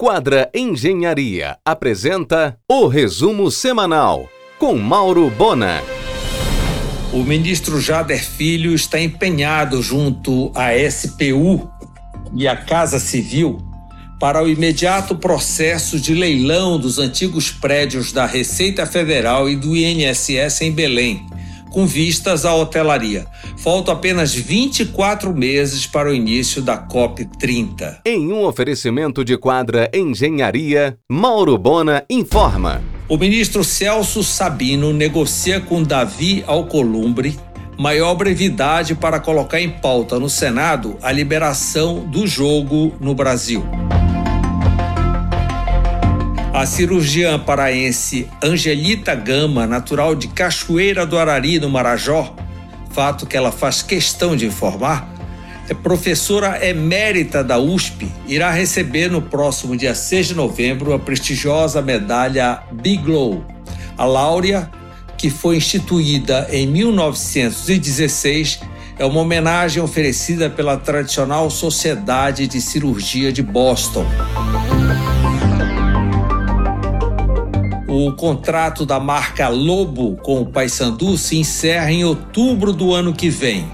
Quadra Engenharia apresenta o resumo semanal com Mauro Bona. O ministro Jader Filho está empenhado junto à SPU e à Casa Civil para o imediato processo de leilão dos antigos prédios da Receita Federal e do INSS em Belém, com vistas à hotelaria. Faltam apenas 24 meses para o início da COP30. Em um oferecimento de quadra Engenharia, Mauro Bona informa. O ministro Celso Sabino negocia com Davi Alcolumbre maior brevidade para colocar em pauta no Senado a liberação do jogo no Brasil. A cirurgiã paraense Angelita Gama, natural de Cachoeira do Arari, no Marajó, fato que ela faz questão de informar, é professora emérita da USP, irá receber no próximo dia 6 de novembro a prestigiosa medalha Biglow. A Láurea, que foi instituída em 1916, é uma homenagem oferecida pela tradicional Sociedade de Cirurgia de Boston. O contrato da marca Lobo com o Paysandu se encerra em outubro do ano que vem.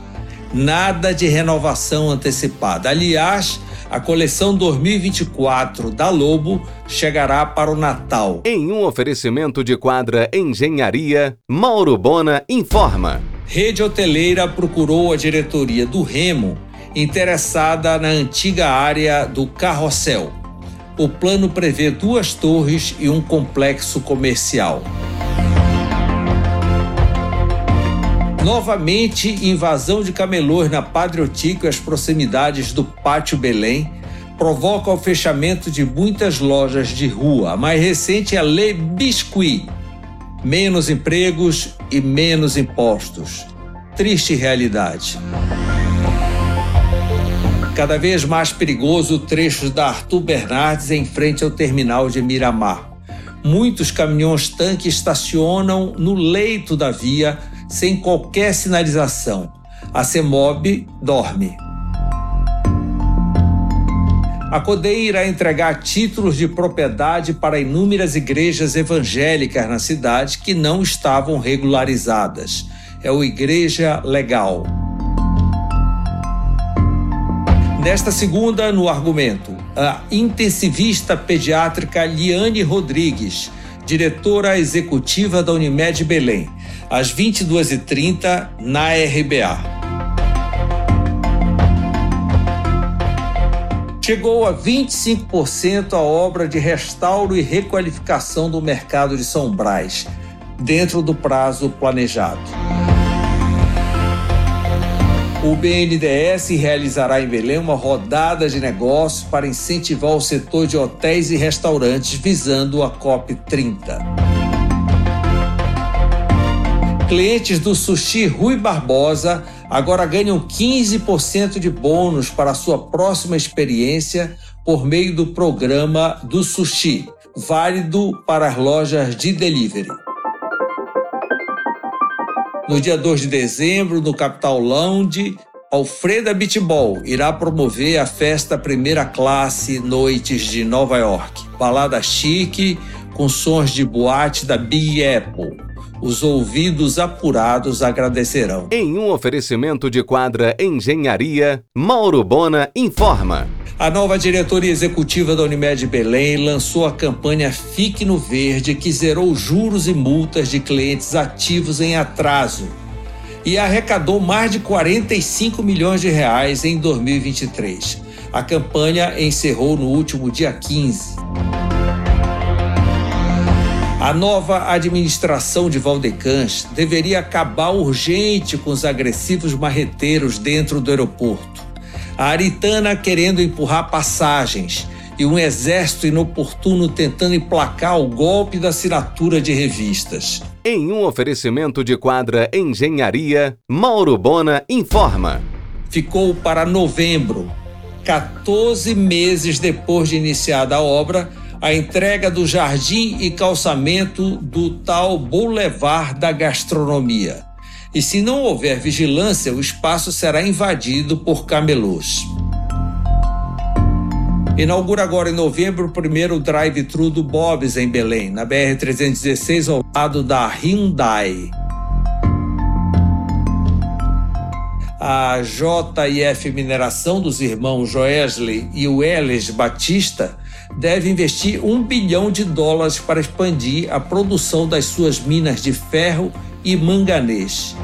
Nada de renovação antecipada. Aliás, a coleção 2024 da Lobo chegará para o Natal. Em um oferecimento de quadra Engenharia, Mauro Bona informa. Rede hoteleira procurou a diretoria do Remo interessada na antiga área do Carrossel o plano prevê duas torres e um complexo comercial. Novamente, invasão de camelôs na Padre Otíquio e as proximidades do Pátio Belém provoca o fechamento de muitas lojas de rua. A mais recente é a Le Biscuit. Menos empregos e menos impostos. Triste realidade. Cada vez mais perigoso o trecho da Arthur Bernardes em frente ao terminal de Miramar. Muitos caminhões-tanque estacionam no leito da via sem qualquer sinalização. A CEMOB dorme. A CODEI irá entregar títulos de propriedade para inúmeras igrejas evangélicas na cidade que não estavam regularizadas. É o Igreja Legal. Nesta segunda, no argumento, a intensivista pediátrica Liane Rodrigues, diretora executiva da Unimed Belém, às 22h30 na RBA. Chegou a 25% a obra de restauro e requalificação do mercado de São Brás, dentro do prazo planejado. O BNDES realizará em Belém uma rodada de negócios para incentivar o setor de hotéis e restaurantes visando a COP 30. Clientes do Sushi Rui Barbosa agora ganham 15% de bônus para sua próxima experiência por meio do programa do Sushi, válido para as lojas de delivery. No dia 2 de dezembro, no Capital Lounge, Alfreda Beatball irá promover a festa Primeira Classe Noites de Nova York. Balada chique com sons de boate da Big Apple. Os ouvidos apurados agradecerão. Em um oferecimento de quadra Engenharia, Mauro Bona informa. A nova diretoria executiva da Unimed Belém lançou a campanha Fique no Verde, que zerou juros e multas de clientes ativos em atraso e arrecadou mais de 45 milhões de reais em 2023. A campanha encerrou no último dia 15. A nova administração de Valdecãs deveria acabar urgente com os agressivos marreteiros dentro do aeroporto a Aritana querendo empurrar passagens e um exército inoportuno tentando emplacar o golpe da assinatura de revistas. Em um oferecimento de quadra Engenharia, Mauro Bona informa. Ficou para novembro, 14 meses depois de iniciada a obra, a entrega do jardim e calçamento do tal Boulevard da Gastronomia e se não houver vigilância, o espaço será invadido por camelôs. Inaugura agora em novembro o primeiro drive-thru do Bob's em Belém, na BR-316, ao lado da Hyundai. A JF Mineração dos irmãos Joesley e Welles Batista deve investir um bilhão de dólares para expandir a produção das suas minas de ferro e manganês.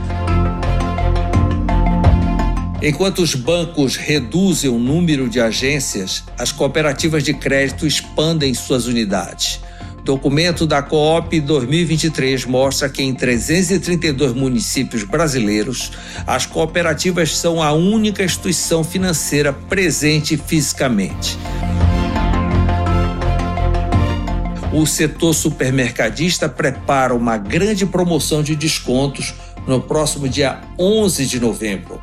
Enquanto os bancos reduzem o número de agências, as cooperativas de crédito expandem suas unidades. Documento da Coop 2023 mostra que em 332 municípios brasileiros, as cooperativas são a única instituição financeira presente fisicamente. O setor supermercadista prepara uma grande promoção de descontos no próximo dia 11 de novembro.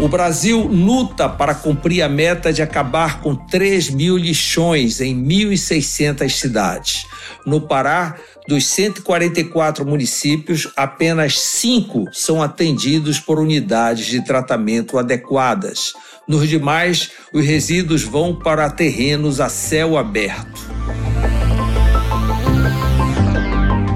O Brasil luta para cumprir a meta de acabar com 3 mil lixões em 1.600 cidades. No Pará, dos 144 municípios, apenas cinco são atendidos por unidades de tratamento adequadas. Nos demais, os resíduos vão para terrenos a céu aberto.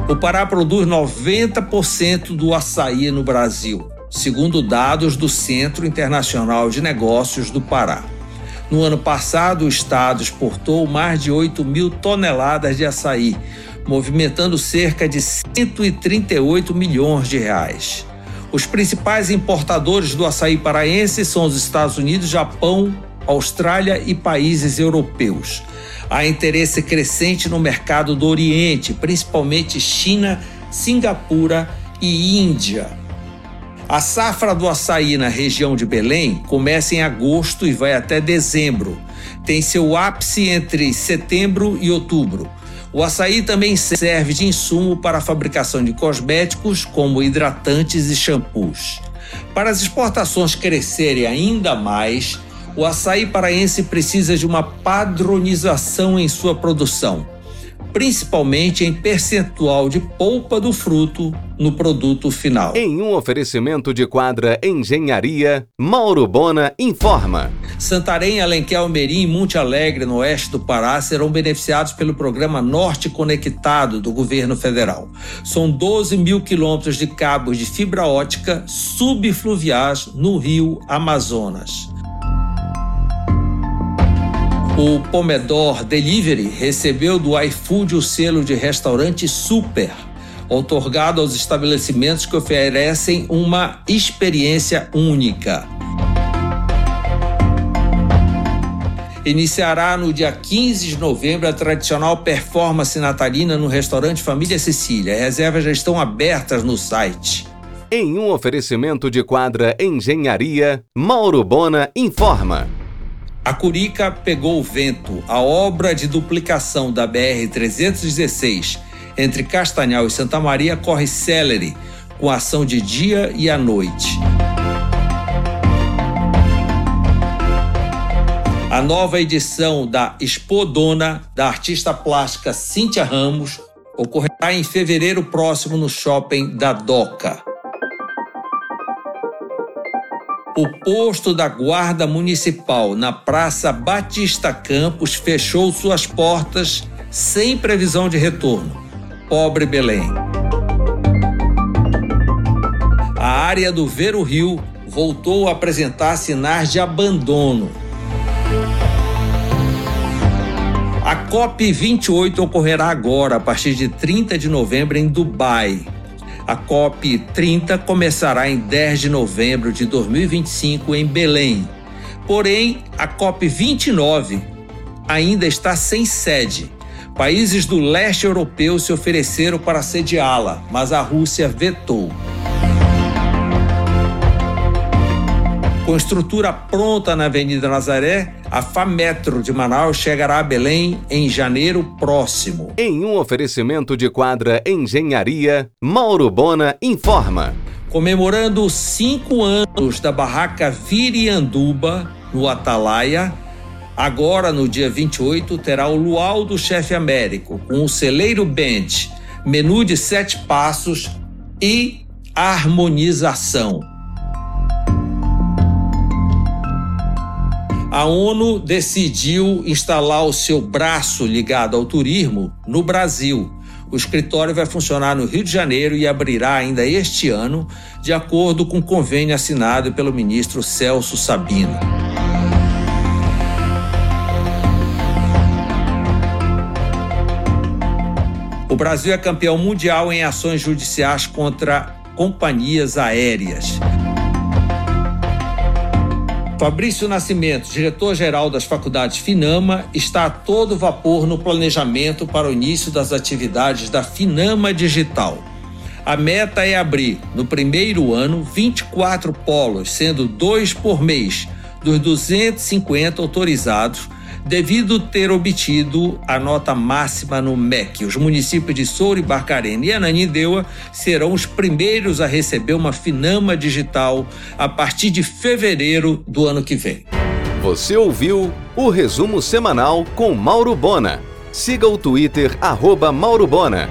O Pará produz 90% do açaí no Brasil segundo dados do Centro Internacional de Negócios do Pará. No ano passado, o estado exportou mais de 8 mil toneladas de açaí, movimentando cerca de 138 milhões de reais. Os principais importadores do açaí paraense são os Estados Unidos, Japão, Austrália e países europeus. Há interesse crescente no mercado do Oriente, principalmente China, Singapura e Índia. A safra do açaí na região de Belém começa em agosto e vai até dezembro. Tem seu ápice entre setembro e outubro. O açaí também serve de insumo para a fabricação de cosméticos, como hidratantes e shampoos. Para as exportações crescerem ainda mais, o açaí paraense precisa de uma padronização em sua produção principalmente em percentual de polpa do fruto no produto final. Em um oferecimento de quadra Engenharia, Mauro Bona informa. Santarém, Alenquer, Almerim e Monte Alegre, no oeste do Pará, serão beneficiados pelo programa Norte Conectado do governo federal. São 12 mil quilômetros de cabos de fibra ótica subfluviais no rio Amazonas. O Pomedor Delivery recebeu do iFood o selo de restaurante super, otorgado aos estabelecimentos que oferecem uma experiência única. Iniciará no dia 15 de novembro a tradicional performance natalina no restaurante Família Cecília. As reservas já estão abertas no site. Em um oferecimento de quadra Engenharia, Mauro Bona informa. A Curica pegou o vento. A obra de duplicação da BR-316 entre Castanhal e Santa Maria corre célere, com ação de dia e à noite. A nova edição da Expo-Dona da artista plástica Cíntia Ramos ocorrerá em fevereiro próximo no shopping da Doca. O posto da Guarda Municipal na Praça Batista Campos fechou suas portas sem previsão de retorno. Pobre Belém. A área do Vero Rio voltou a apresentar sinais de abandono. A COP28 ocorrerá agora, a partir de 30 de novembro, em Dubai. A COP 30 começará em 10 de novembro de 2025 em Belém. Porém, a COP 29 ainda está sem sede. Países do leste europeu se ofereceram para sediá-la, mas a Rússia vetou. Com estrutura pronta na Avenida Nazaré, a FAMetro de Manaus chegará a Belém em janeiro próximo. Em um oferecimento de quadra Engenharia, Mauro Bona informa. Comemorando cinco anos da barraca Virianduba, no Atalaia, agora no dia 28 terá o Luau do Chefe Américo, com o Celeiro Band, menu de sete passos e harmonização. A ONU decidiu instalar o seu braço ligado ao turismo no Brasil. O escritório vai funcionar no Rio de Janeiro e abrirá ainda este ano, de acordo com o convênio assinado pelo ministro Celso Sabino. O Brasil é campeão mundial em ações judiciais contra companhias aéreas. Fabrício Nascimento, diretor-geral das faculdades Finama, está a todo vapor no planejamento para o início das atividades da Finama Digital. A meta é abrir, no primeiro ano, 24 polos, sendo dois por mês, dos 250 autorizados devido ter obtido a nota máxima no MEC. Os municípios de Souro e Barcarena e Ananindeua serão os primeiros a receber uma Finama digital a partir de fevereiro do ano que vem. Você ouviu o resumo semanal com Mauro Bona. Siga o Twitter, arroba Mauro Bona.